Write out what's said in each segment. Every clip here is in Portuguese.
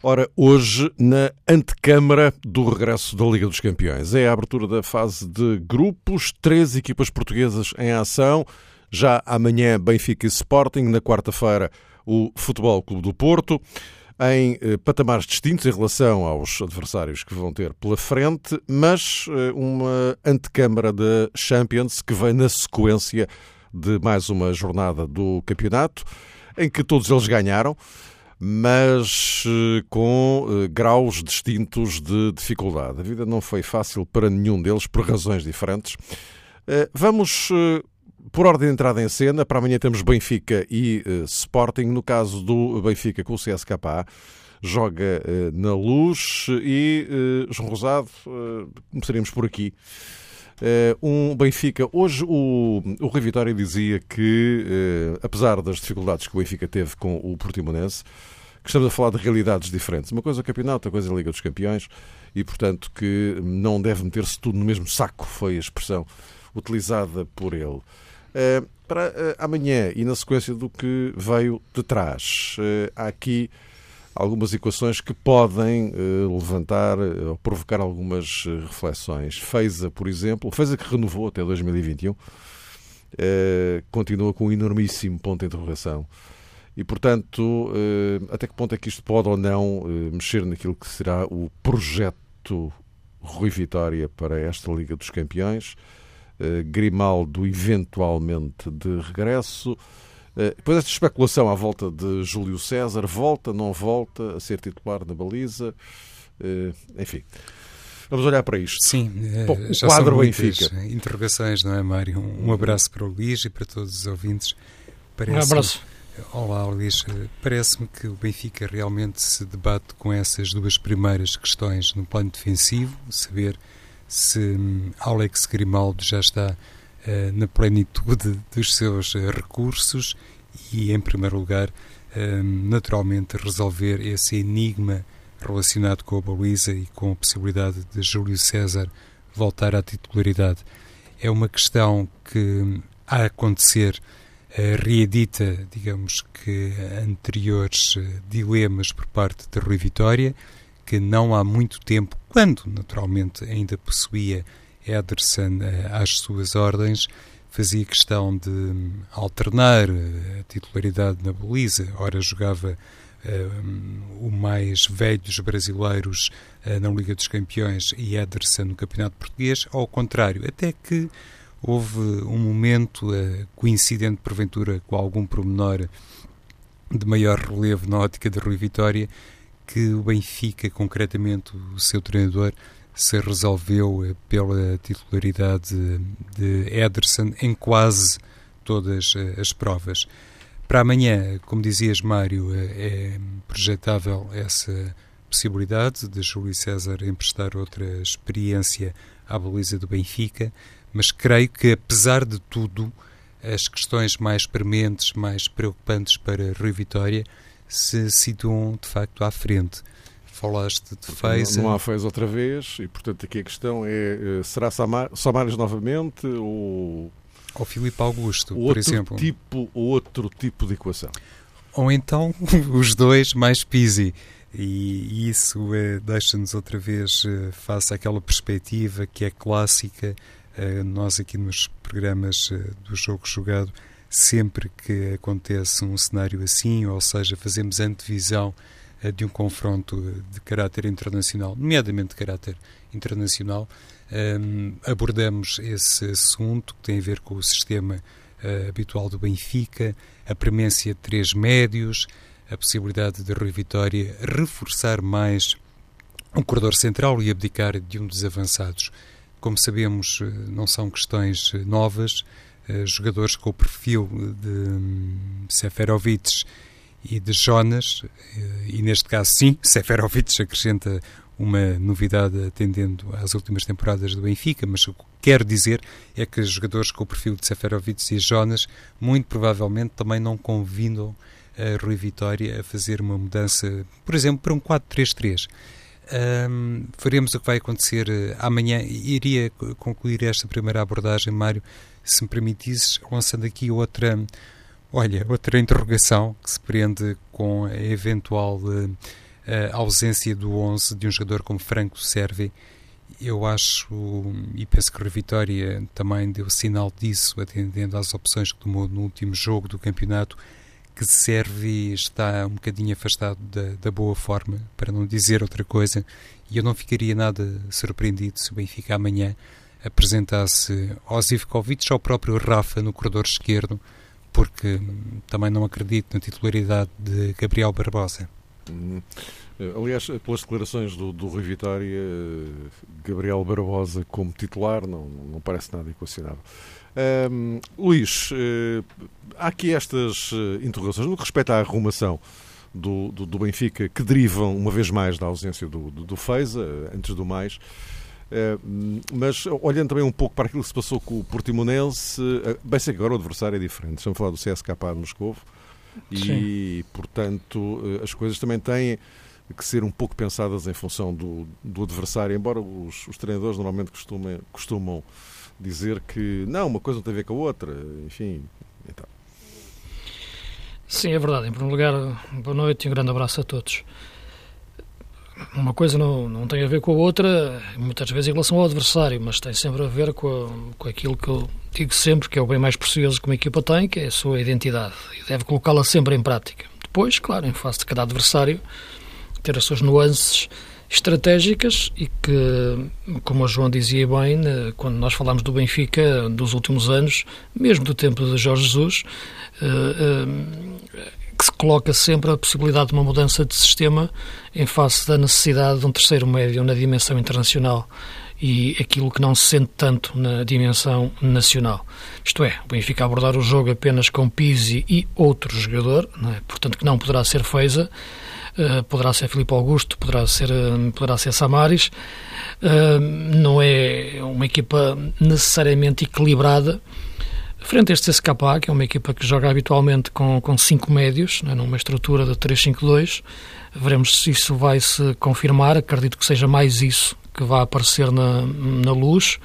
Ora, hoje, na antecâmara do regresso da Liga dos Campeões. É a abertura da fase de grupos, três equipas portuguesas em ação. Já amanhã, Benfica e Sporting. Na quarta-feira, o Futebol Clube do Porto em eh, patamares distintos em relação aos adversários que vão ter pela frente, mas eh, uma antecâmara da Champions que vem na sequência de mais uma jornada do campeonato, em que todos eles ganharam, mas eh, com graus distintos de dificuldade. A vida não foi fácil para nenhum deles por razões diferentes. Vamos por ordem de entrada em cena, para amanhã temos Benfica e Sporting. No caso do Benfica com o CSKA, joga na luz. E, João Rosado, começaríamos por aqui. Um Benfica. Hoje o, o Rui Vitória dizia que, apesar das dificuldades que o Benfica teve com o Portimonense, que estamos a falar de realidades diferentes. Uma coisa é o campeonato, outra coisa é a Liga dos Campeões, e portanto que não deve meter-se tudo no mesmo saco, foi a expressão utilizada por ele. Eh, para eh, amanhã e na sequência do que veio de trás, eh, há aqui algumas equações que podem levantar ou provocar algumas reflexões. Feiza, por exemplo, Feiza que renovou até 2021, continua com um enormíssimo ponto de interrogação. E, portanto, até que ponto é que isto pode ou não mexer naquilo que será o projeto Rui Vitória para esta Liga dos Campeões? Grimaldo eventualmente de regresso. Eh, depois esta especulação à volta de Júlio César, volta, não volta a ser titular na baliza, eh, enfim. Vamos olhar para isto. Sim, o já quadro são Benfica. Interrogações, não é, Mário? Um abraço para o Luís e para todos os ouvintes. Parece um abraço. Olá, Luís. Parece-me que o Benfica realmente se debate com essas duas primeiras questões no plano defensivo, saber se hum, Alex Grimaldo já está uh, na plenitude dos seus recursos e, em primeiro lugar, uh, naturalmente resolver esse enigma relacionado com a baliza e com a possibilidade de Júlio César voltar à titularidade. É uma questão que, a acontecer, reedita, digamos que, anteriores dilemas por parte de Rui Vitória que não há muito tempo, quando naturalmente ainda possuía Ederson eh, às suas ordens, fazia questão de hum, alternar eh, a titularidade na baliza. Ora jogava um, o mais velhos brasileiros uh, na Liga dos Campeões e Ederson no Campeonato Português, ao contrário, até que houve um momento uh, coincidente porventura com algum promenor de maior relevo na ótica de Rui Vitória, que o Benfica, concretamente o seu treinador, se resolveu eh, pela titularidade de Ederson em quase todas eh, as provas. Para amanhã, como dizias, Mário, eh, é projetável essa possibilidade de Júlio César emprestar outra experiência à baliza do Benfica, mas creio que, apesar de tudo, as questões mais prementes, mais preocupantes para Rui Vitória se situam de facto à frente. Falaste de Feiza. Não, não há Feiza outra vez e, portanto, aqui a questão é: eh, será Samares novamente ou. Ou Filipe Augusto, por exemplo. Tipo, outro tipo de equação. Ou então os dois mais Pisi. E isso é, deixa-nos outra vez eh, face àquela perspectiva que é clássica. nós aqui nos programas do jogo jogado sempre que acontece um cenário assim, ou seja, fazemos antevisão de um confronto de caráter internacional, nomeadamente de caráter internacional, um, ehm, abordamos esse assunto que tem a ver com o sistema uh, habitual do Benfica, a premência de três médios, a possibilidade de Rui Vitória reforçar mais um corredor central e abdicar de um dos avançados. Como sabemos, eh, não são questões novas, eh, jogadores com o perfil de um, Seferovic e de Jonas, eh, e neste caso sim, Seferovic acrescenta uma novidade atendendo às últimas temporadas do Benfica, mas o que quero dizer é que jogadores com o perfil de Seferovic e Jonas muito provavelmente também não convidam a Rui Vitória a fazer uma mudança, por exemplo, para um 4-3-3. Um, o que vai acontecer uh, amanhã. Iria concluir esta primeira abordagem, Mário, se me permitisses, lançando aqui outra, olha, outra interrogação que se prende com a eventual uh, ausência do 11 de um jogador como Franco Servi. Eu acho, e penso que a Vitória também deu sinal disso, atendendo às opções que tomou no último jogo do campeonato, que serve está um bocadinho afastado da, da, boa forma, para não dizer outra coisa, e eu não ficaria nada surpreendido se o Benfica amanhã apresentasse ou ao próprio Rafa no corredor esquerdo, porque também não acredito na titularidade de Gabriel Barbosa. Hum. Aliás, pelas declarações do, do Rui Vitória, Gabriel Barbosa como titular não, não parece nada equacionável. Um, Luís, uh, há aqui estas uh, interrogações no que respeita à arrumação do, do, do, Benfica, que derivam, uma vez mais, da ausência do, do, do Feiza, antes do mais. Uh, mas olhando também um pouco para aquilo que se passou com o Portimonense, uh, bem sei que agora o adversário é diferente. Estamos a falar do CSKA de Moscou e, Sim. portanto, uh, as coisas também têm que ser um pouco pensadas em função do, do adversário, embora os, os treinadores normalmente costumem, costumam dizer que não, uma coisa não tem a ver com a outra, enfim. Então. Sim, é verdade. Em primeiro lugar, boa noite e um grande abraço a todos. Uma coisa não, não tem a ver com a outra, muitas vezes em relação ao adversário, mas tem sempre a ver com, a, com aquilo que eu digo sempre, que é o bem mais precioso que uma equipa tem, que é a sua identidade, e deve colocá-la sempre em prática. Depois, claro, em face de cada adversário, ter as suas nuances estratégicas e que, como o João dizia bem, né, quando nós falamos do Benfica dos últimos anos, mesmo do tempo de Jorge Jesus, eh, eh, que se coloca sempre a possibilidade de uma mudança de sistema em face da necessidade de um terceiro médio na dimensão internacional e aquilo que não se sente tanto na dimensão nacional. Isto é, o Benfica abordar o jogo apenas com Pizzi e outro jogador, é? portanto que não poderá ser Feiza, uh, poderá ser Filipe Augusto, poderá ser, uh, poderá ser Samaris, uh, não é uma equipa necessariamente equilibrada, Frente a este CSKA, que é uma equipa que joga habitualmente com, com cinco médios, né, numa estrutura de 3-5-2, veremos se isso vai se confirmar. Acredito que seja mais isso que vai aparecer na, na luz.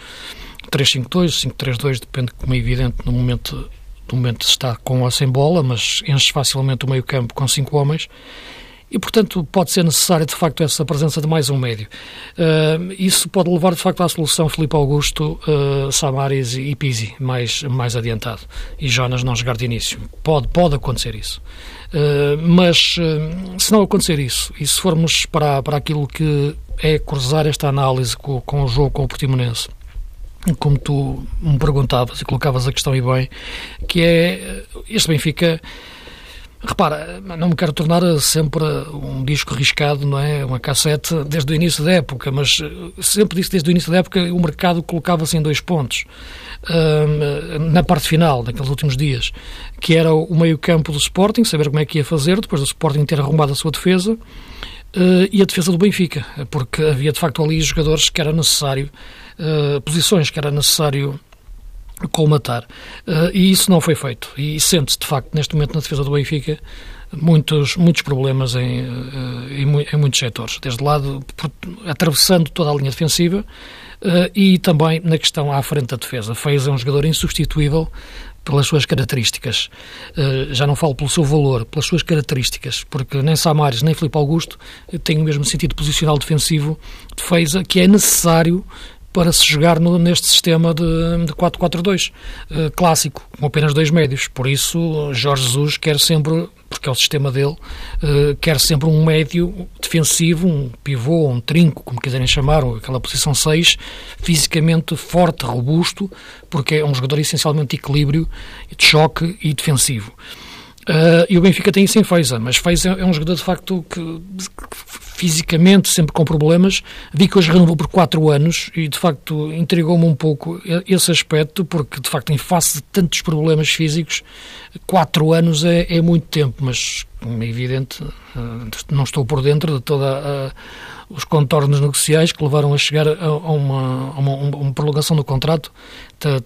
3-5-2, 5-3-2, depende, como é evidente, no momento, no momento está com ou sem bola, mas enche facilmente o meio-campo com cinco homens e, portanto, pode ser necessária, de facto, essa presença de mais um médio. Uh, isso pode levar, de facto, à solução Filipe Augusto, uh, Samaris e Pizzi, mais, mais adiantado, e Jonas não jogar de início. Pode, pode acontecer isso. Uh, mas, se não acontecer isso, e se formos para, para aquilo que é cruzar esta análise com, com o jogo com o Portimonense, como tu me perguntavas e colocavas a questão e bem, que é este Benfica Repara, não me quero tornar sempre um disco riscado, não é? Uma cassete desde o início da época, mas eh, sempre disse desde o início da época o mercado colocava-se em dois pontos. na parte final, naqueles últimos dias, que era o meio-campo do Sporting, saber como é que ia fazer, depois do Sporting ter arrumado a sua defesa, Uh, e a defesa do Benfica, porque havia de facto ali jogadores que era necessário, uh, posições que era necessário colmatar. Uh, e isso não foi feito. E sente-se, de facto, neste momento na defesa do Benfica, muitos, muitos problemas em, uh, em, em, muitos setores. Desde lado, atravessando toda a linha defensiva uh, e também na questão à frente da defesa. Fez é um jogador insubstituível pelas suas características. já não falo pelo seu valor, pelas suas características, porque nem Samares nem Filipe Augusto têm o mesmo sentido posicional defensivo de Feiza que é necessário para se jogar no, neste sistema de, de 4-4-2 uh, clássico, com apenas dois médios. Por isso, Jorge Jesus quer sempre, porque é o sistema dele, uh, quer sempre um médio defensivo, um pivô, um trinco, como quiserem chamar, ou aquela posição 6, fisicamente forte, robusto, porque é um jogador essencialmente de equilíbrio, de choque e defensivo. Uh, e o Benfica tem isso em Feiza, mas Feiza é um jogador de facto que, que fisicamente sempre com problemas. Vi que hoje renovou por 4 anos e de facto intrigou-me um pouco esse aspecto, porque de facto, em face de tantos problemas físicos, 4 anos é, é muito tempo, mas como é evidente, uh, não estou por dentro de toda a os contornos negociais que levaram a chegar a, a, uma, a uma, uma, prolongação do contrato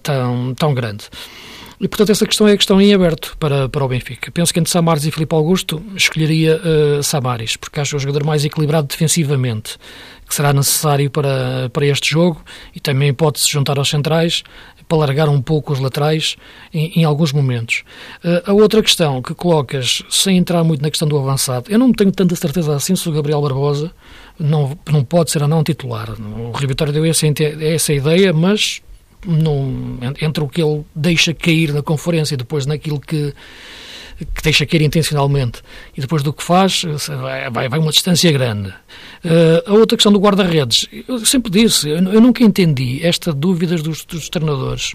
tão, tão grande. E, portanto, essa questão é a questão em aberto para, para o Benfica. Penso que entre Samaris e Filipe Augusto escolheria uh, Samaris, porque acho o jogador mais equilibrado defensivamente, que será necessário para, para este jogo e também pode-se juntar aos centrais para largar um pouco os laterais em, em alguns momentos. Uh, a outra questão que colocas, sem entrar muito na questão do avançado, eu não tenho tanta certeza assim se o Gabriel Barbosa não, não pode ser a não titular. O Vitória deu essa, essa ideia, mas não, entre o que ele deixa cair na conferência e depois naquilo que, que deixa cair intencionalmente e depois do que faz, vai, vai uma distância grande. Uh, a outra questão do guarda-redes, eu sempre disse, eu, eu, nunca entendi esta dúvida dos, dos treinadores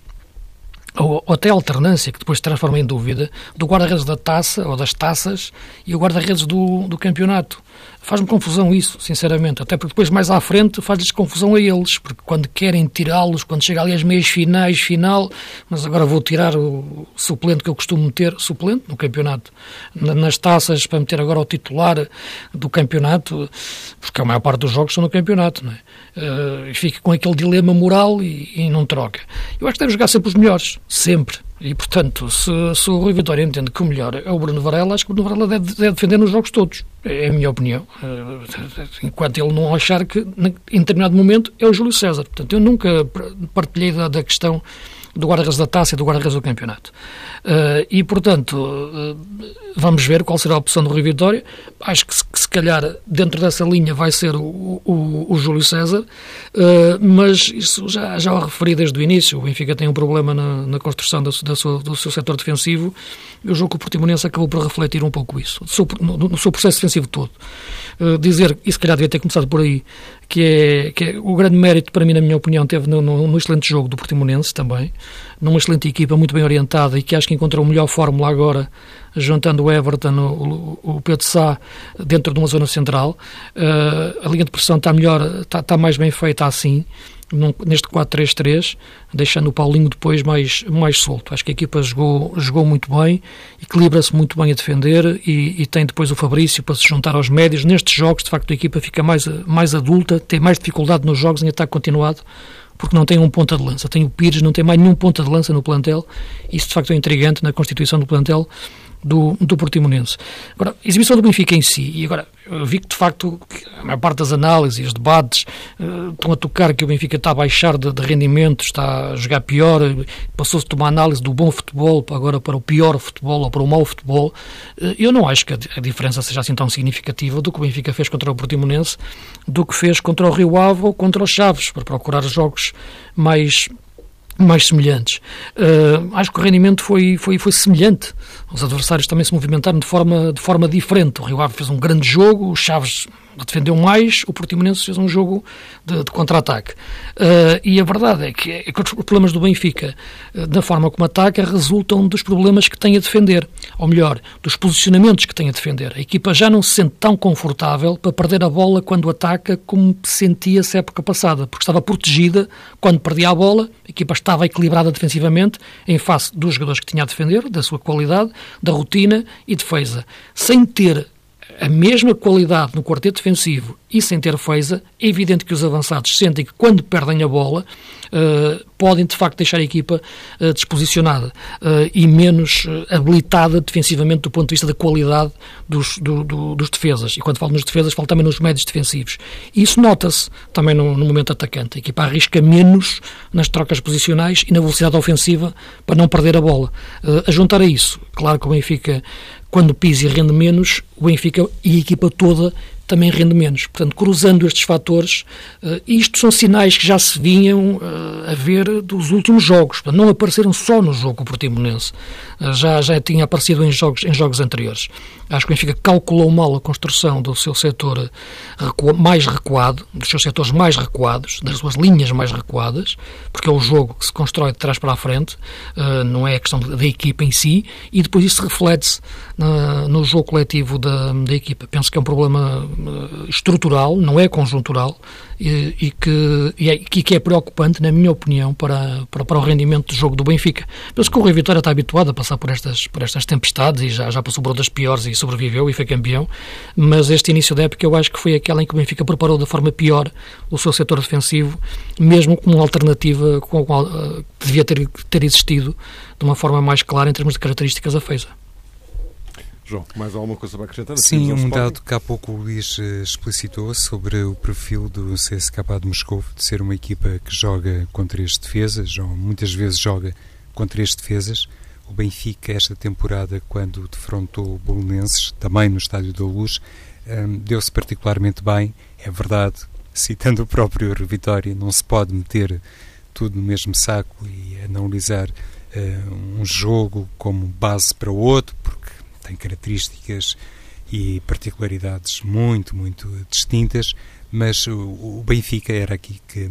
ou, ou até a alternância, que depois se transforma em dúvida, do guarda-redes da taça ou das taças e o guarda-redes do, do campeonato. Faz-me confusão isso, sinceramente, até porque depois mais à frente faz-lhes confusão a eles, porque quando querem tirá-los, quando chega ali às meias finais, final, mas agora vou tirar o suplente que eu costumo meter, suplente no campeonato, nas taças, para meter agora o titular do campeonato, porque a maior parte dos jogos são no campeonato, não é? Uh, fica com aquele dilema moral e, e não troca. Eu acho que deve jogar sempre os melhores, sempre. E, portanto, se, se o Rui Vitória entende que o melhor é o Bruno Varela, acho que o Bruno Varela deve, deve defender nos jogos todos. É a minha opinião. Eh, enquanto ele não achar que, em determinado momento, é o Júlio César. Portanto, eu nunca partilhei da, da questão do guarda-redes da taça e do guarda-redes do campeonato. Uh, e, portanto, uh, vamos ver qual será a opção do Rio Vitória. Acho que se, que se calhar dentro dessa linha vai ser o, o, o Júlio César, uh, mas isso já, já o referi desde o início. O Benfica tem um problema na, na construção da, da sua, do seu setor defensivo. Eu julgo que o Portimonense acabou por refletir um pouco isso, no, no, no seu processo defensivo todo. Dizer, e se calhar devia ter começado por aí, que é, que é o grande mérito para mim, na minha opinião, teve no, no, no excelente jogo do Portimonense também, numa excelente equipa, muito bem orientada e que acho que encontrou a melhor fórmula agora, juntando o Everton, o, o Pedro Sá, dentro de uma zona central. Uh, a linha de pressão está melhor, está, está mais bem feita assim, neste 4-3-3, deixando o Paulinho depois mais, mais solto. Acho que a equipa jogou, jogou muito bem, equilibra-se muito bem a defender e, e, tem depois o Fabrício para se juntar aos médios. Nestes jogos, de facto, a equipa fica mais, mais adulta, tem mais dificuldade nos jogos em ataque continuado, porque não tem um ponta de lança. Tem o Pires, não tem mais nenhum ponta de lança no plantel. Isso, de facto, é intrigante na constituição do plantel do, do Portimonense. Agora, a exibição do Benfica em si, e agora eu vi que de facto a maior parte das análises, os debates uh, estão a tocar que o Benfica está a baixar de, de rendimento, está a jogar pior, passou-se de uma análise do bom futebol agora para o pior futebol ou para o mau futebol. Uh, eu não acho que a, a, diferença seja assim tão significativa do que o Benfica fez contra o Portimonense, do que fez contra o Rio Ave ou contra os Chaves, para procurar jogos mais mais semelhantes. Uh, acho que o rendimento foi, foi, foi semelhante. Os adversários também se movimentaram de forma, de forma diferente. O Rio Ave fez um grande jogo, o Chaves defendeu mais, o Portimonense fez um jogo de, de contra-ataque. Uh, e a verdade é que, é que, os problemas do Benfica, uh, da forma como ataca, resultam dos problemas que tem a defender. Ou melhor, dos posicionamentos que tem a defender. A equipa já não se sente tão confortável para perder a bola quando ataca como sentia-se época passada, porque estava protegida quando perdia a bola, a equipa estava equilibrada defensivamente em face dos jogadores que tinha a defender, da sua qualidade, da rotina e defesa. Sem ter a mesma qualidade no quarteto defensivo e sem ter feza, é evidente que os avançados sentem que quando perdem a bola uh, podem de facto deixar a equipa uh, desposicionada uh, e menos habilitada defensivamente do ponto de vista da qualidade dos, do, do, dos defesas. E quando falo nos defesas, falo também nos médios defensivos. E isso nota-se também no, no, momento atacante. A equipa arrisca menos nas trocas posicionais e na velocidade ofensiva para não perder a bola. a juntar a isso, claro que o Benfica quando o Pizzi rende menos, o Benfica e a equipa toda também rende menos. Portanto, cruzando estes fatores, uh, isto são sinais que já se vinham uh, a ver dos últimos jogos. Portanto, não apareceram só no jogo portimonense. Uh, já, já tinha aparecido em jogos, em jogos anteriores. Acho que o Benfica calculou mal a construção do seu setor recu mais recuado, dos seus setores mais recuados, das suas linhas mais recuadas, porque é o jogo que se constrói de trás para a frente, não é a questão da equipa em si, e depois isso reflete-se no jogo coletivo da, da equipa. Penso que é um problema eh, estrutural, não é conjuntural, e, e, que, e, é, que é preocupante, na minha opinião, para, para, para o rendimento do jogo do Benfica. Penso que o Rui Vitória está habituado a passar por estas, por estas tempestades e já, já passou por outras piores e sobreviveu e foi campeão, mas este início da época eu acho que foi aquela em que o Benfica preparou da forma pior o seu setor defensivo, mesmo como uma alternativa com, com, eh, que devia ter, ter existido de uma forma mais clara em termos de características da FEISA. João, mais alguma coisa para acrescentar? Sim, um dado que há pouco o Luís eh, explicitou sobre o perfil do CSKA de Moscou, de ser uma equipa que joga com três defesas, ou muitas vezes joga com três defesas. O Benfica, esta temporada, quando defrontou o Bolonenses, também no Estádio da Luz, ehm, deu-se particularmente bem. É verdade, citando o próprio Vitória, não se pode meter tudo no mesmo saco e analisar uh, um jogo como base para o outro, porque tem características e particularidades muito, muito distintas, mas o, Benfica era aqui que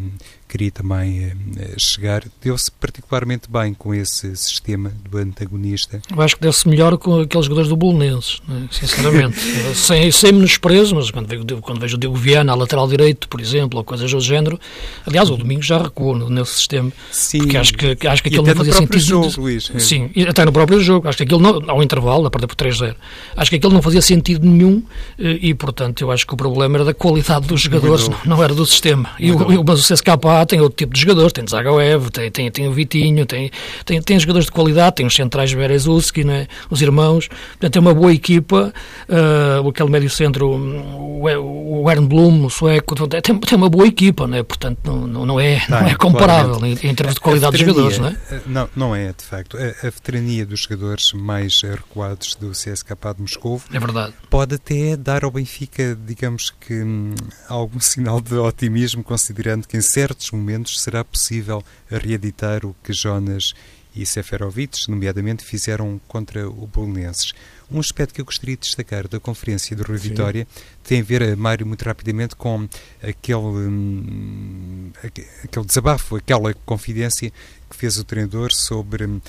queria também eh, chegar. Deu-se particularmente bem com esse sistema do antagonista. Eu acho que deu-se melhor com aqueles jogadores do Bolonenses, né? sinceramente. sem, sem menosprezo, mas quando vejo, quando vejo o Diogo Viana a lateral direito, por exemplo, ou coisas do género. Aliás, o Domingo já recuou nesse sistema. Sim. Porque acho que, acho que aquilo não fazia sentido. Jogo, Luís. É. Sim, até no próprio jogo. Acho que aquilo, não, ao intervalo, a perder por 3-0, acho que aquilo não fazia sentido nenhum eh, e, portanto, eu acho que o problema era da qualidade dos jogadores, não, não, era do sistema. E o, mas o CSKA tem outro tipo de jogadores, tem Zagaev, tem, tem, tem o Vitinho, tem, tem, tem jogadores de qualidade, tem os centrais Berezuski, né, os irmãos, portanto é uma boa equipa, uh, aquele médio centro, o, o Ernblum, o sueco, tem, tem uma boa equipa, né, portanto não, não, não é, não é comparável em, em, termos de qualidade dos jogadores. Não, é? Eh, não, não é, de facto. A, a veterania dos jogadores mais recuados do CSKA de Moscou é verdade. pode até dar ao Benfica, digamos que, hum, algum sinal de otimismo, considerando que em certos momentos será possível reeditar o que Jonas e Seferovic, nomeadamente, fizeram contra o Bolonenses. Um aspecto que eu gostaria de destacar da conferência do Rui Sim. Vitória tem a ver, Mário, muito rapidamente com aquele, hum, aquele desabafo, aquela confidência que fez o treinador sobre uh,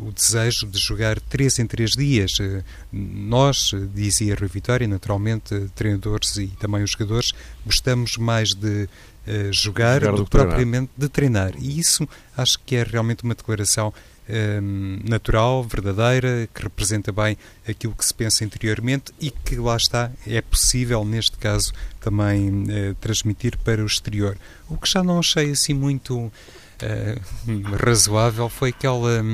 o desejo de jogar três em três dias. Uh, nós, dizia Rui Vitória, naturalmente, treinadores e também os jogadores, gostamos mais de uh, jogar, jogar, do que propriamente de treinar. E isso acho que é realmente uma declaração um, natural, verdadeira, que representa bem aquilo que se pensa interiormente e que lá está, é possível neste caso também uh, transmitir para o exterior. O que já não achei assim muito uh, razoável foi aquela,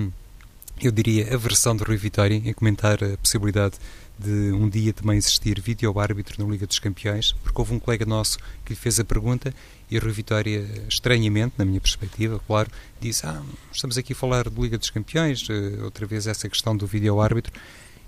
eu diria, a versão de Rui Vitória em comentar a possibilidade de um dia também existir vídeo-árbitro na Liga dos Campeões, porque houve um colega nosso que lhe fez a pergunta e a Rui Vitória, estranhamente, na minha perspectiva, claro, disse: Ah, estamos aqui a falar de Liga dos Campeões, uh, outra vez essa questão do vídeo-árbitro.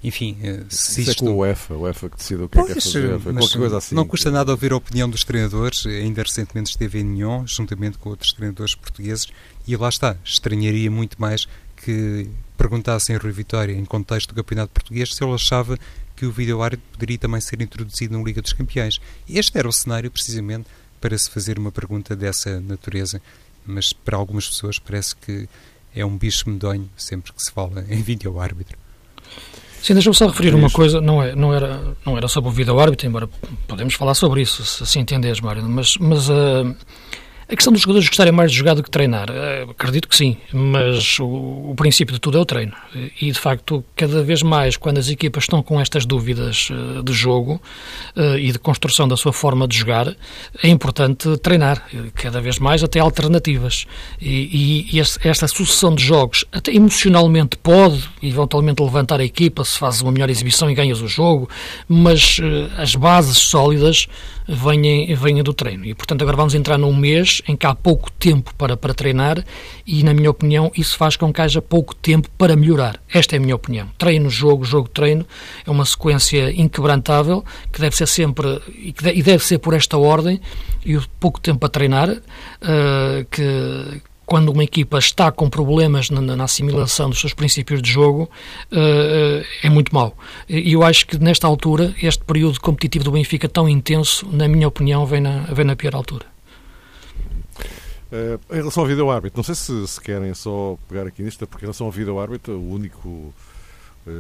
Enfim, uh, se Isso isto... é com o UEFA, o UEFA que decide o que pois, é que é fazer, qualquer coisa assim. Não custa nada ouvir a opinião dos treinadores, ainda recentemente esteve em Nyon, juntamente com outros treinadores portugueses, e lá está, estranharia muito mais que perguntassem a Rui Vitória, em contexto do Campeonato Português, se ele achava que o vídeo-árbitro poderia também ser introduzido na Liga dos Campeões. Este era o cenário, precisamente, para se fazer uma pergunta dessa natureza, mas para algumas pessoas parece que é um bicho medonho sempre que se fala em vídeo-árbitro. Sim, deixa-me só referir uma coisa, não, é, não, era, não era sobre o vídeo-árbitro, embora podemos falar sobre isso, se assim entendes, Mário, mas, mas uh, a questão dos jogadores gostarem mais de jogar do que treinar, eh, acredito que sim, mas o, o, princípio de tudo é o treino. E, de facto, cada vez mais, quando as equipas estão com estas dúvidas uh, de jogo uh, e de construção da sua forma de jogar, é importante treinar, cada vez mais até alternativas. E, e, esta sucessão de jogos, até emocionalmente, pode eventualmente levantar a equipa se faz uma melhor exibição e ganhas o jogo, mas as bases sólidas vêm, vêm do treino. E, portanto, agora vamos entrar num mês em que há pouco tempo para, para treinar e, na minha opinião, isso faz com que haja pouco tempo para melhorar. Esta é a minha opinião. Treino, jogo, jogo, treino é uma sequência inquebrantável que deve ser sempre e deve ser por esta ordem e o pouco tempo para treinar uh, que quando uma equipa está com problemas na, na assimilação dos seus princípios de jogo, uh, é muito mau. E eu acho que nesta altura, este período competitivo do Benfica tão intenso, na minha opinião, vem na, vem na pior altura. Uh, em relação ao vídeo-árbitro, não sei se, se, querem só pegar aqui nisto, porque em relação ao vídeo-árbitro, o único, uh,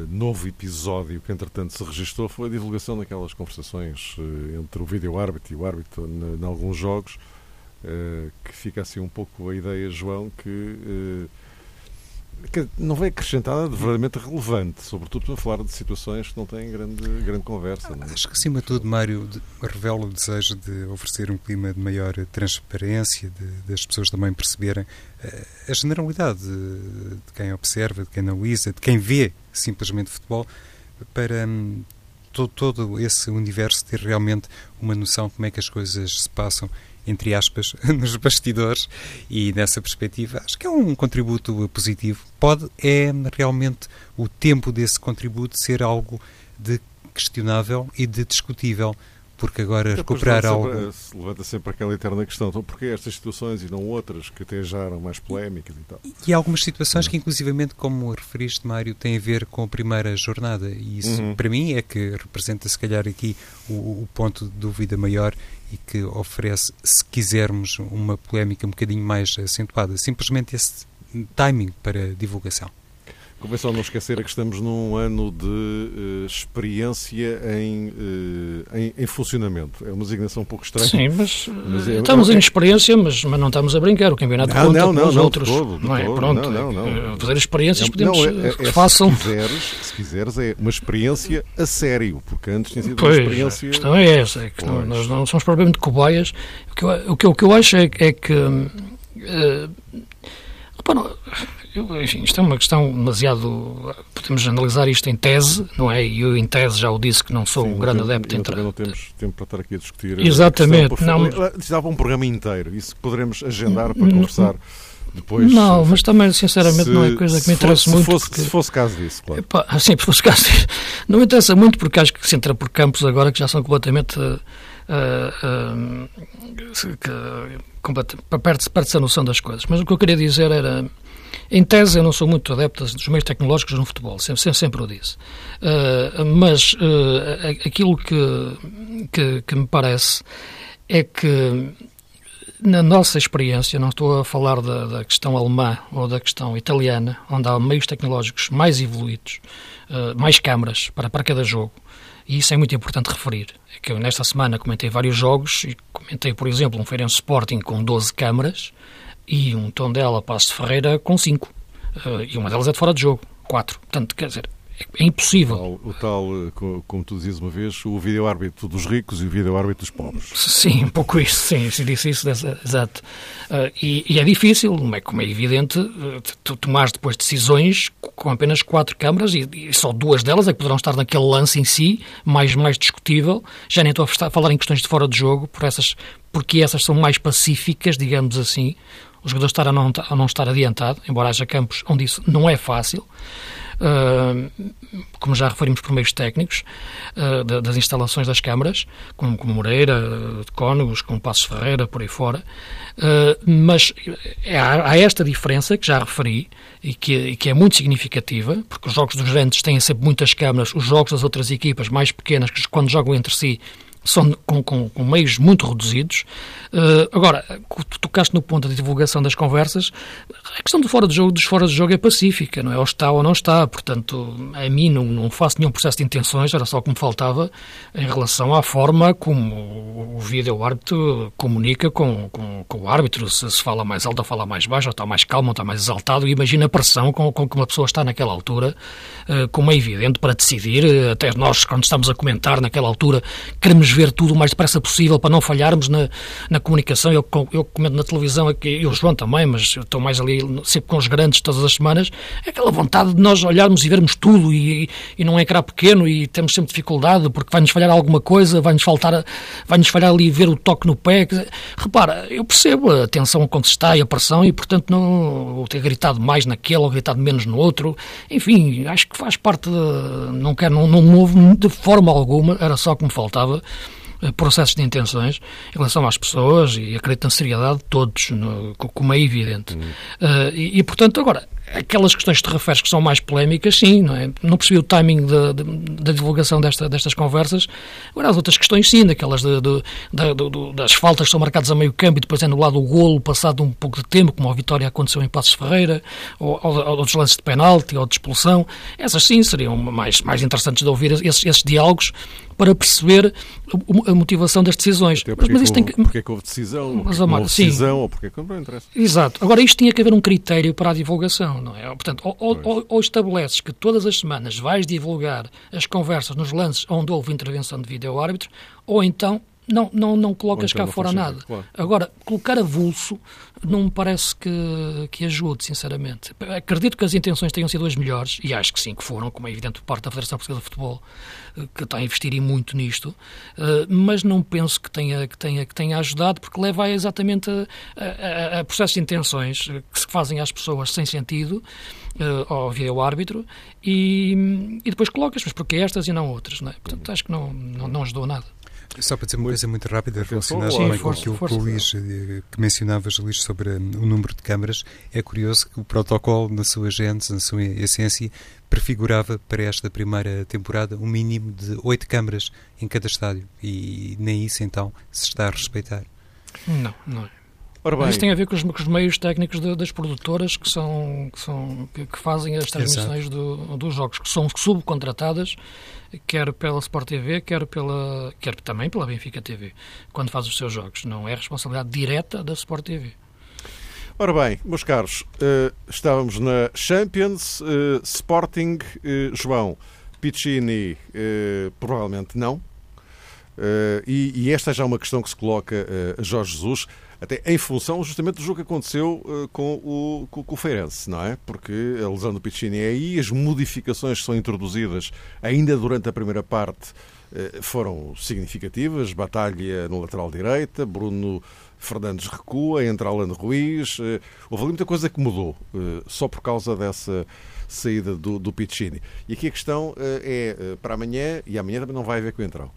novo episódio que entretanto se registrou foi a divulgação daquelas conversações uh, entre o vídeo-árbitro e o árbitro em alguns jogos, que fica assim um pouco a ideia, João, que não vem acrescentada de verdadeiramente relevante, sobretudo para falar de situações que não têm grande, grande conversa. É? Acho que, acima de tudo, Mário revela o desejo de oferecer um clima de maior transparência, de, das pessoas também perceberem uh, a generalidade de, de, quem observa, de quem analisa, de quem vê simplesmente futebol, para um, todo, todo esse universo ter realmente uma noção de como é que as coisas se passam entre aspas, nos bastidores e nessa perspectiva acho que é um contributo positivo. Pode é realmente o tempo desse contributo ser algo de questionável e de discutível porque agora recuperar algo. Se levanta sempre aquela eterna questão: então, porquê estas situações e não outras que até geram mais polémicas e tal? E, há algumas situações que, inclusivamente, como referiste, Mário, têm a ver com a primeira jornada. E isso, uhum. para mim, é que representa, se calhar, aqui o, o ponto de dúvida maior e que oferece, se quisermos, uma polémica um bocadinho mais acentuada. Simplesmente esse timing para divulgação. Convém só não esquecer é que estamos num ano de uh, experiência em, uh, em, em, funcionamento. É uma designação um pouco estranha. Sim, mas, mas é, estamos é, em experiência, mas, mas não estamos a brincar. O campeonato não, conta não, não, os não, outros. Todo, não é? Todo, Pronto, não, não, fazer experiências podemos não, é, é, que façam. Se quiseres, se quiseres, é uma experiência a sério, porque antes tinha sido pois, uma experiência... a questão é essa, é que não, nós não somos propriamente cobaias. O que eu, o que, o que eu acho é, é que... Uh, eu, enfim, isto é uma questão demasiado. Podemos analisar isto em tese, não é? E eu, em tese, já o disse que não sou Sim, um grande adepto. Entre... Também não temos tempo para estar aqui a discutir. Exatamente. A não... Precisava um programa inteiro. Isso poderemos agendar para conversar. Depois, não, mas também, sinceramente, se, não é coisa que me interessa muito. Fosse, porque... Se fosse caso disso, claro. Epá, sim, se fosse caso disso. Não me interessa muito porque acho que se entra por campos agora que já são completamente. Uh, uh, uh, perde-se a noção das coisas. Mas o que eu queria dizer era em tese, eu não sou muito adepto dos meios tecnológicos no futebol, sempre, sempre, sempre o disse. Uh, mas uh, aquilo que, que, que, me parece é que, na nossa experiência, não estou a falar da, da, questão alemã ou da questão italiana, onde há meios tecnológicos mais evoluídos, uh, mais câmaras para, para cada jogo, e isso é muito importante referir. É que eu, nesta semana, comentei vários jogos e comentei, por exemplo, um Feirense Sporting com 12 câmaras e um tom dela Passo de Ferreira com 5. Uh, eh, e uma delas é de fora de jogo, 4. Portanto, quer dizer, é impossível. O tal, o tal como tu dizias uma vez, o vídeo-árbitro dos ricos e o vídeo-árbitro dos pobres. Sim, um pouco isso, sim, se disse isso, exato. Uh, e, e, é difícil, é, como é evidente, uh, tu tomares depois decisões com apenas quatro câmaras e, e, só duas delas é que poderão estar naquele lance em si, mais, mais discutível. Já nem estou a falar em questões de fora de jogo, por essas, porque essas são mais pacíficas, digamos assim, o jogador estar a não, a não estar adiantado, embora haja campos onde isso não é fácil, uh, como já referimos por meios técnicos, uh, das instalações das câmaras, como, como Moreira, de Cónegos, como Passos Ferreira, por aí fora, uh, mas há, há, esta diferença que já referi e que, e que é muito significativa, porque os jogos dos grandes têm sempre muitas câmaras, os jogos das outras equipas mais pequenas, que quando jogam entre si, são com, com, com, meios muito reduzidos. Uh, agora, tu tocaste no ponto da divulgação das conversas, a questão do fora de jogo, dos fora de jogo é pacífica, não é? Ou está ou não está, portanto, a mim não, não faço nenhum processo de intenções, era só o que me faltava em relação à forma como o vídeo árbitro comunica com, com, com o árbitro, se, se fala mais alto ou fala mais baixo, ou está mais calmo ou está mais exaltado, e imagina a pressão com, com que uma pessoa está naquela altura, uh, como é evidente, para decidir, até nós, quando estamos a comentar naquela altura, queremos ver tudo o mais depressa possível para não falharmos na, na comunicação. Eu, eu comento na televisão, e o João também, mas eu estou mais ali sempre com os grandes todas as semanas. É aquela vontade de nós olharmos e vermos tudo e, e não é ecrã pequeno e temos sempre dificuldade porque vai-nos falhar alguma coisa, vai-nos faltar, vai-nos falhar ali ver o toque no pé. Repara, eu percebo a tensão quando se está e a pressão e, portanto, não ter gritado mais naquele ou gritado menos no outro. Enfim, acho que faz parte de, não quero, não, não me de forma alguma, era só que me faltava processos de intenções em relação às pessoas e acredito na seriedade de todos, no, como é evidente. Uhum. Uh, e, e, portanto, agora, aquelas questões que te referes que são mais polémicas, sim, não é? Não percebi o timing da, da divulgação desta, destas conversas. Agora, as outras questões, sim, daquelas de, de, de, das faltas que são marcadas a meio campo e depois é anulado o golo passado um pouco de tempo, como a vitória aconteceu em Passos Ferreira, ou, ou, ou dos lances de penalti, ou de expulsão. Essas, sim, seriam mais, mais interessantes de ouvir esses, esses diálogos para perceber a motivação das decisões. Até mas, mas é que, que, porque é que houve decisão, mas, porque houve decisão, sim. ou porque é que não interessa. Exato. Agora, isto tinha que haver um critério para a divulgação, não é? Portanto, ou, ou, ou, estabeleces que todas as semanas vais divulgar as conversas nos lances onde houve intervenção de vídeo-árbitro, ou então não, não, não colocas então cá fora nada. Claro. Agora, colocar avulso não me parece que, que ajude, sinceramente. Acredito que as intenções tenham sido as melhores, e acho que sim, que foram, como é evidente, por parte da Federação Portuguesa de Futebol, eh, que está a investir muito nisto, eh, mas não penso que tenha, que tenha, que tenha ajudado, porque leva exatamente a, a, a processos de intenções que se fazem às pessoas sem sentido, uh, ao vídeo árbitro, e, e depois colocas, mas porque estas e não outras, não é? Portanto, acho que não, não, não ajudou nada. Só para dizer uma coisa muito rápida relacionada também com aquilo que o Luís, eh, que mencionavas, Luís, sobre o número de câmaras, é curioso que o protocolo, na sua gênese, na sua essência, prefigurava para esta primeira temporada um mínimo de oito câmaras em cada estádio e nem isso então se está a respeitar. Não, não é. Isso tem a ver com os, com os meios técnicos de, das produtoras que, são, que, são, que, que fazem as transmissões do, dos jogos, que são subcontratadas, quer pela Sport TV, quer, pela, quer também pela Benfica TV, quando faz os seus jogos. Não é responsabilidade direta da Sport TV. Ora bem, meus caros, uh, estávamos na Champions, uh, Sporting, uh, João, Piccini, provavelmente não. E, e, esta é já uma questão que se coloca a Jorge Jesus até em função justamente do jogo que aconteceu uh, com, o, com, com, o Feirense, não é? Porque a lesão do Piccini é aí, as modificações que são introduzidas ainda durante a primeira parte uh, foram significativas. Batalha no lateral direita, Bruno Fernandes recua, entra Alan Ruiz. Uh, houve muita coisa que mudou só por causa dessa saída do, do Piccini. E aqui a questão é para amanhã, e amanhã também não vai haver coentrão.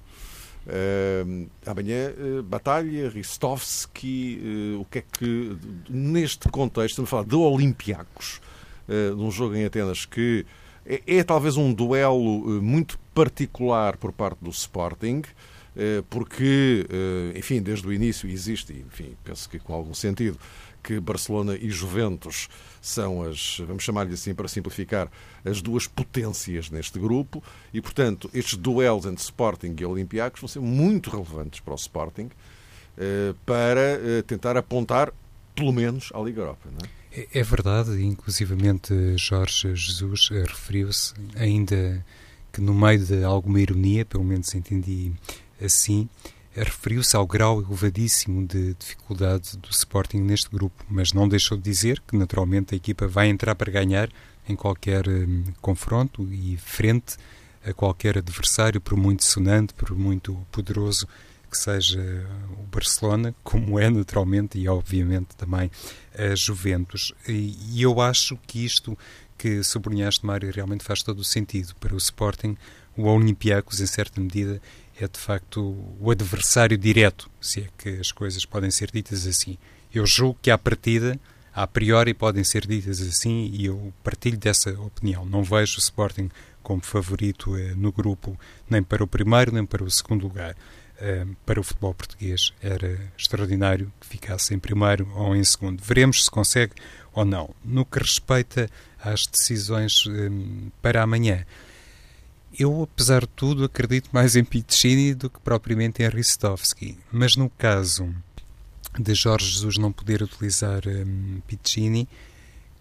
Uh, amanhã, uh, Batalha, Ristovski, uh, o que é que, neste contexto, estamos a falar de Olympiacos, de um jogo em Atenas que é, é talvez um duelo muito particular por parte do Sporting, porque, enfim, desde o início existe, enfim, penso que com algum sentido, que Barcelona e Juventus são as, vamos chamar-lhe assim para simplificar, as duas potências neste grupo e, portanto, estes duelos entre Sporting e Olympiacos vão ser muito relevantes para o Sporting eh, para eh, tentar apontar, pelo menos, à Liga Europa. Não é? é, é verdade, inclusivamente Jorge Jesus eh, referiu-se, ainda que no meio de alguma ironia, pelo menos entendi assim, referiu-se ao grau elevadíssimo de dificuldade do Sporting neste grupo, mas não deixou de dizer que naturalmente a equipa vai entrar para ganhar em qualquer um, confronto e frente a qualquer adversário, por muito sonante, por muito poderoso que seja o Barcelona, como é naturalmente e obviamente também a Juventus. E eu acho que isto que sublinhaste, Mário, realmente faz todo o sentido para o Sporting. O Olympiacos, em certa medida, é de facto o adversário direto, se é que as coisas podem ser ditas assim. Eu julgo que à partida, a priori, podem ser ditas assim e eu partilho dessa opinião. Não vejo o Sporting como favorito eh, no grupo, nem para o primeiro, nem para o segundo lugar. Eh, para o futebol português era extraordinário que ficasse em primeiro ou em segundo. Veremos se consegue ou não. No que respeita às decisões eh, para amanhã, eu, apesar de tudo, acredito mais em Piccini do que propriamente em Ristovski. Mas no caso de Jorge Jesus não poder utilizar um, Piccini,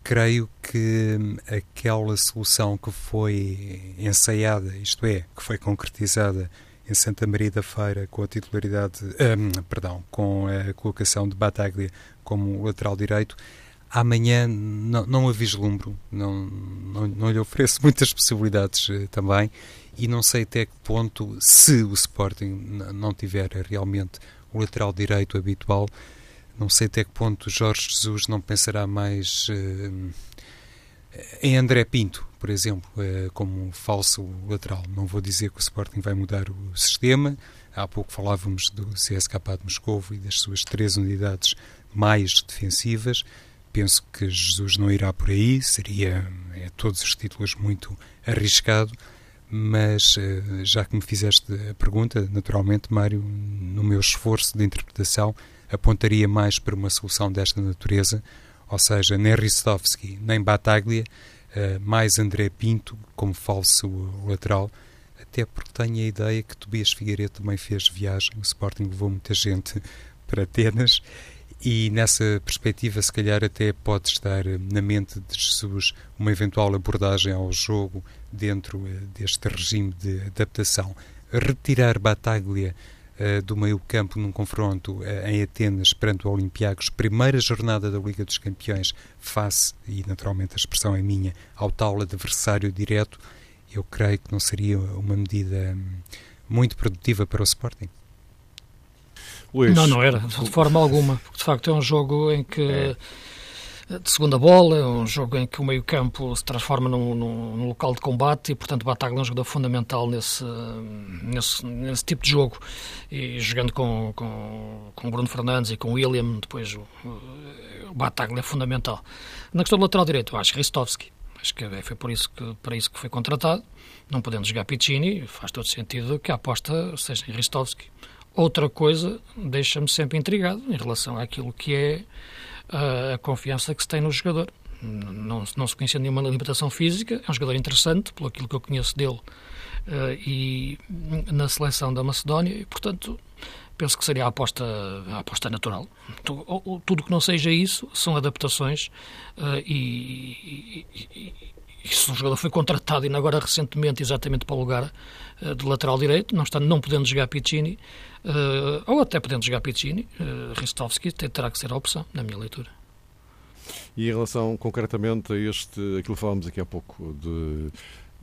creio que um, aquela solução que foi ensaiada, isto é, que foi concretizada em Santa Maria da Feira com a titularidade, um, perdão, com a colocação de Bataglia como lateral direito, amanhã não, não a vislumbro, não, não, não lhe ofereço muitas possibilidades uh, também e não sei até que ponto, se o Sporting não tiver realmente o lateral direito habitual, não sei até que ponto Jorge Jesus não pensará mais uh, em André Pinto, por exemplo, uh, como falso lateral. Não vou dizer que o Sporting vai mudar o sistema. Há pouco falávamos do CSKA de Moscovo e das suas três unidades mais defensivas penso que Jesus não irá por aí, seria a todos os títulos muito arriscado, mas eh, já que me fizeste a pergunta, naturalmente, Mário, no meu esforço de interpretação, apontaria mais para uma solução desta natureza, ou seja, nem Ristovski, nem Bataglia, eh, mais André Pinto como falso lateral, até porque tenho a ideia que Tobias Figueiredo também fez viagem, o Sporting levou muita gente para Atenas e nessa perspectiva, se calhar, até pode estar na mente de Jesus uma eventual abordagem ao jogo dentro eh, deste regime de adaptação. Retirar Bataglia uh, do meio-campo num confronto em Atenas perante o Olympiacos, primeira jornada da Liga dos Campeões, face, e naturalmente a expressão é minha, ao tal adversário direto, eu creio que não seria uma medida hum, muito produtiva para o Sporting. Luís. Não, não era, de forma alguma. Porque, de facto, é um jogo em que. É de segunda bola, é um jogo em que o meio-campo se transforma num, num, num, local de combate e, portanto, Bataglia é um jogador fundamental nesse, nesse, nesse tipo de jogo. E jogando com, com, com Bruno Fernandes e com William, depois o, o Bataglia é fundamental. Na questão do lateral direito, eu acho Ristovski. Acho que foi por isso que, para isso que foi contratado. Não podendo jogar Piccini, faz todo sentido que a aposta seja em Ristovski. Outra coisa deixa-me sempre intrigado em relação àquilo que é a, a confiança que se tem no jogador. Não, não se conhecia nenhuma limitação física, é um jogador interessante, pelo aquilo que eu conheço dele, uh, e na seleção da Macedónia, e portanto penso que seria a aposta, a aposta natural. Tudo que não seja isso são adaptações uh, e, e, se o jogador foi contratado e agora recentemente exatamente para o lugar uh, de lateral direito, não, está, não podendo jogar Piccini, uh, ou até podendo jogar Piccini, uh, Ristovski terá que ser a opção, na minha leitura. E em relação concretamente a este, aquilo que falámos aqui há pouco, de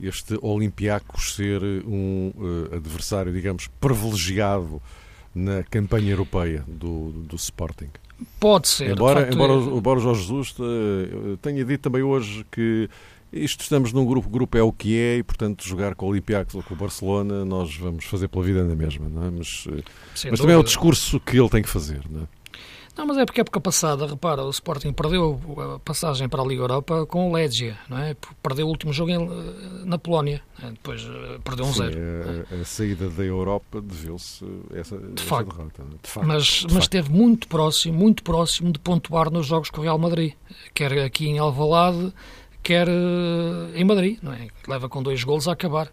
este Olympiacos ser um uh, adversário, digamos, privilegiado na campanha europeia do, do Sporting? Pode ser. Embora, facto, embora, é... embora o Jorge Jesus tenha dito também hoje que isto estamos num grupo, o grupo é o que é e, portanto, jogar com o Olympiacos ou com o Barcelona, nós vamos fazer pela vida na mesma, não é? Mas, eh, mas também é o discurso que ele tem que fazer, não é? Não, mas é porque a época passada, repara, o Sporting perdeu a passagem para a Liga Europa com o Legia, não é? Perdeu o último jogo em, eh, na Polónia, é? depois eh, perdeu um Sim, zero. A, a, saída da Europa deveu-se essa, de, essa derrota. É? De facto, mas, de mas facto. esteve muito próximo, muito próximo de pontuar nos jogos com o Real Madrid, quer aqui em Alvalade, quer eh, em Madrid, não é? leva com dois golos a acabar.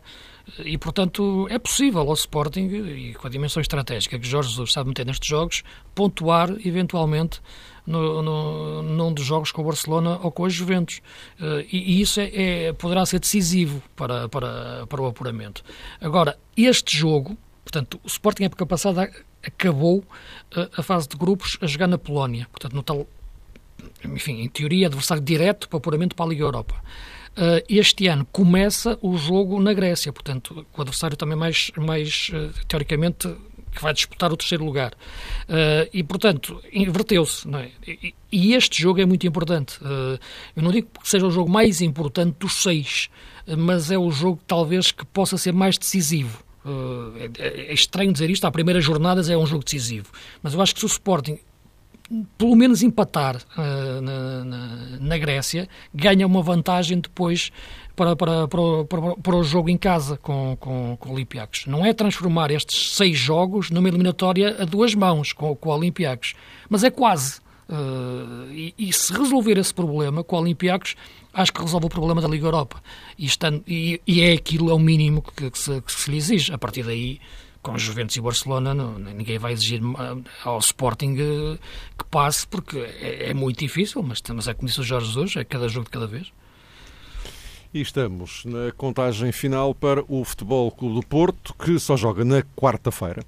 E, portanto, é possível ao Sporting, e com a dimensão estratégica que Jorge Jesus sabe meter nestes jogos, pontuar, eventualmente, no, no, num dos jogos com o Barcelona ou com a Juventus. Uh, e, e, isso é, é, poderá ser decisivo para, para, para o apuramento. Agora, este jogo, portanto, o Sporting, época passada, acabou eh, a fase de grupos a jogar na Polónia, portanto, no tal enfim, em teoria, adversário direto para apuramento para a Liga Europa. Uh, este ano começa o jogo na Grécia, portanto, o adversário também mais, mais uh, teoricamente, que vai disputar o terceiro lugar. Uh, e, portanto, inverteu-se. É? E, e, este jogo é muito importante. eu não digo que seja o jogo mais importante dos seis, mas é o jogo, talvez, que possa ser mais decisivo. É, é, estranho dizer isto, à primeira jornada é um jogo decisivo. Mas eu acho que se o Sporting pelo menos empatar uh, na, na, na, Grécia, ganha uma vantagem depois para, para, para, para, para o jogo em casa com, com, com o Olympiacos. Não é transformar estes seis jogos numa eliminatória a duas mãos com, com o Olympiacos, mas é quase. Uh, e, e, se resolver esse problema com o Olympiacos, acho que resolve o problema da Liga Europa. E, estando, e, e é aquilo, é o mínimo que, que, se, que se lhe exige. A partir daí com Juventus e Barcelona, não, ninguém vai exigir ao Sporting eh, que passe, porque é, é muito difícil, mas, é como disse o Jorge Jesus, é cada jogo de cada vez. E estamos na contagem final para o Futebol Clube do Porto, que só joga na quarta-feira.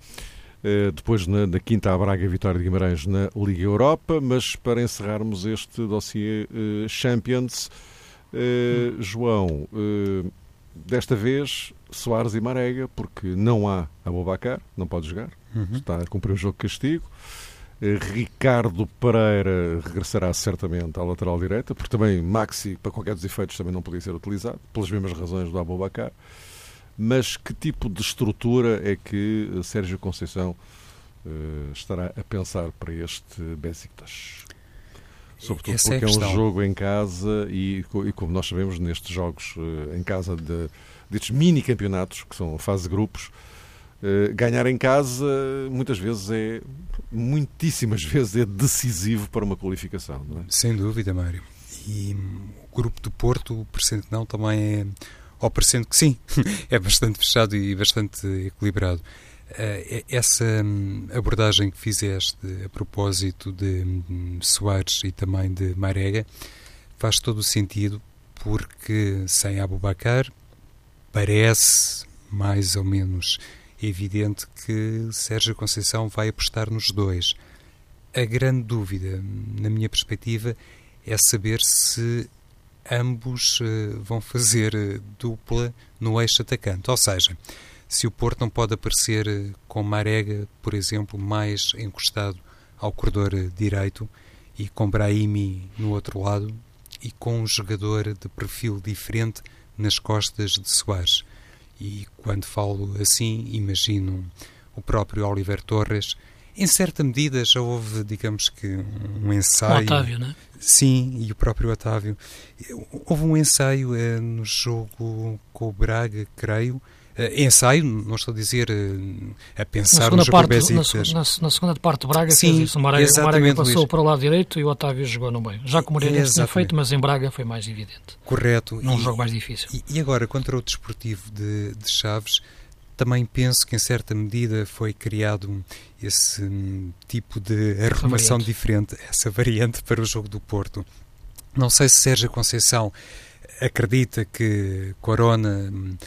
Eh, depois, na, na quinta, a Braga Vitória de Guimarães na Liga Europa. Mas para encerrarmos este dossiê uh, Champions, uh, João, desta vez Soares e Marega, porque não há Abubacar, não pode jogar, uhum. está a cumprir o jogo de castigo. Eh, Ricardo Pereira regressará certamente à lateral direita, porque também Maxi, para qualquer dos efeitos, também não podia ser utilizado, pelas mesmas razões do Abubacar. Mas que tipo de estrutura é que Sérgio Conceição uh, estará a pensar para este Besiktas? Sobretudo Essa porque é, é, um jogo em casa e, e, como nós sabemos, nestes jogos uh, em casa de, destes mini campeonatos, que são a fase de grupos, uh, ganhar em casa muitas vezes é, muitíssimas vezes é decisivo para uma qualificação. Não é? Sem dúvida, Mário. E o grupo do Porto, presente não, também é, ou parecendo que sim, é bastante fechado e bastante equilibrado. Uh, essa hum, abordagem que fizeste a propósito de um, Soares e também de Marega faz todo o sentido porque sem Abubacar parece mais ou menos evidente que Sérgio Conceição vai apostar nos dois. A grande dúvida, na minha perspectiva, é saber se ambos uh, vão fazer uh, dupla no eixo atacante. Ou seja, se o Porto não pode aparecer uh, com Marega, por exemplo, mais encostado ao corredor direito e com Brahimi no outro lado e com um jogador de perfil diferente nas costas de Soares. E quando falo assim, imagino o próprio Oliver Torres. Em certa medida já houve, digamos que, um ensaio. O Otávio, não é? Sim, e o próprio Otávio. Houve um ensaio eh, no jogo com o Braga, creio, ensaio, não estou a dizer uh, a pensar na parte, na, na, na, segunda parte do Braga Sim, isso. O Marega, o Marega passou Luís. para o lado direito e o Otávio jogou no meio. Já como o Moreira tinha feito, mas em Braga foi mais evidente. Correto. Num e, jogo mais difícil. E, e, agora, contra o Desportivo de, de Chaves, também penso que em certa medida foi criado esse hum, tipo de arrumação diferente, essa variante para o jogo do Porto. Não sei se Sérgio Conceição acredita que Corona hum,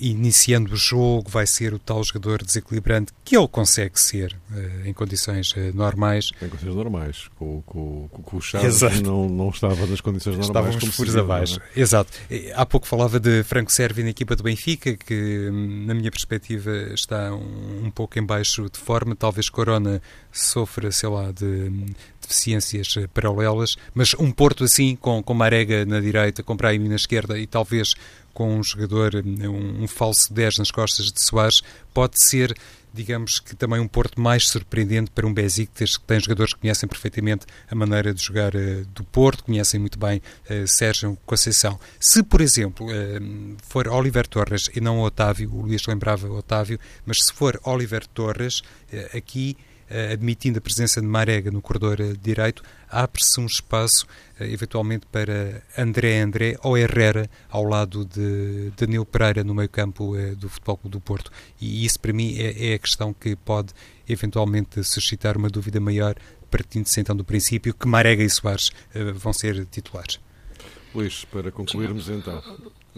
iniciando o jogo, vai ser o tal jogador desequilibrante que ele consegue ser uh, em condições uh, normais. Em condições normais. Com, com, com o Chaves não, não estava nas condições normais. Estávamos furos abaixo. É? Exato. Há pouco falava de Franco Servi na equipa do Benfica, que na minha perspectiva está um, um pouco em baixo de forma. Talvez Corona sofra, sei lá, de deficiências paralelas, mas um Porto assim, com, com Marega na direita, com Brahim na esquerda e talvez com um jogador, um, um falso 10 nas costas de Soares, pode ser digamos que também um Porto mais surpreendente para um Besiktas que tem jogadores que conhecem perfeitamente a maneira de jogar uh, do Porto, conhecem muito bem uh, Sérgio Conceição. Se, por exemplo, uh, for Oliver Torres e não Otávio, o Luís lembrava Otávio, mas se for Oliver Torres, aqui eh, admitindo a presença de Marega no corredor eh, direito, abre-se um espaço eh, eventualmente para André André ou Herrera ao lado de Danilo Pereira no meio campo do Futebol Clube do Porto. E isso para mim é, é a questão que pode eventualmente suscitar uma dúvida maior, partindo-se então do princípio que Marega e Soares vão ser titulares. Luís, para concluirmos então.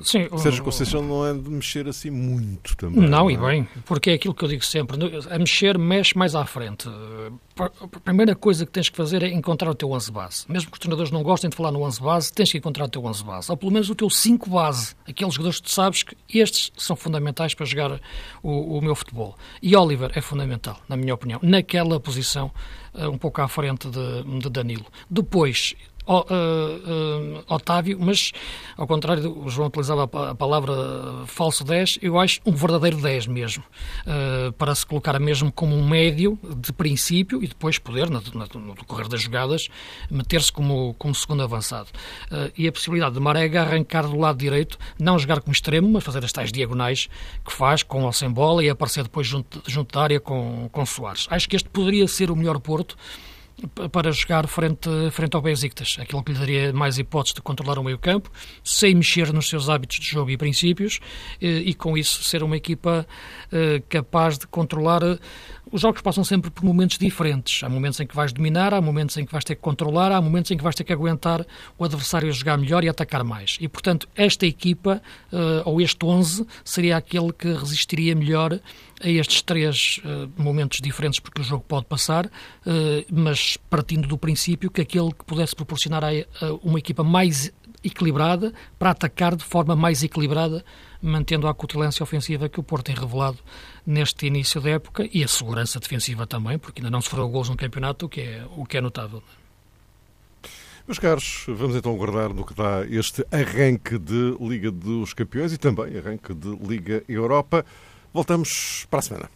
Sim, Sérgio Conceição não é de mexer assim muito também. Não, não é? e bem, porque é aquilo que eu digo sempre: a mexer, mexe mais à frente. A primeira coisa que tens que fazer é encontrar o teu 11 base. Mesmo que os treinadores não gostem de falar no 11 base, tens que encontrar o teu 11 base. Ou pelo menos o teu 5 base. Aqueles jogadores que tu sabes que estes são fundamentais para jogar o, o meu futebol. E Oliver é fundamental, na minha opinião, naquela posição, eh, um pouco à frente de, de Danilo. Depois, uh, uh, Otávio, mas ao contrário, o João utilizava a, palavra falso 10, eu acho um verdadeiro 10 mesmo, uh, para se colocar mesmo como um médio de princípio e depois poder, no, no, decorrer das jogadas, meter-se como, como segundo avançado. e a possibilidade de Marega arrancar do lado direito, não jogar como extremo, mas fazer as tais diagonais que faz com ou sem bola e aparecer depois junto, junto da área com, com Soares. Acho que este poderia ser o melhor Porto para jogar frente, frente ao Besiktas, aquilo que lhe daria mais hipóteses de controlar o meio campo, sem mexer nos seus hábitos de jogo e princípios, e, e com isso ser uma equipa eh, capaz de controlar os jogos passam sempre por momentos diferentes. Há momentos em que vais dominar, há momentos em que vais ter que controlar, há momentos em que vais ter que aguentar o adversário jogar melhor e atacar mais. E, portanto, esta equipa, uh, ou este 11, seria aquele que resistiria melhor a estes três uh, momentos diferentes porque o jogo pode passar, uh, mas partindo do princípio que aquele que pudesse proporcionar a uma equipa mais equilibrada para atacar de forma mais equilibrada mantendo a acutilância ofensiva que o Porto tem revelado neste início da época e a segurança defensiva também, porque ainda não sofreu gols no campeonato, o que é, o que é notável. Meus caros, vamos então aguardar no que dá este arranque de Liga dos Campeões e também arranque de Liga Europa. Voltamos para a semana.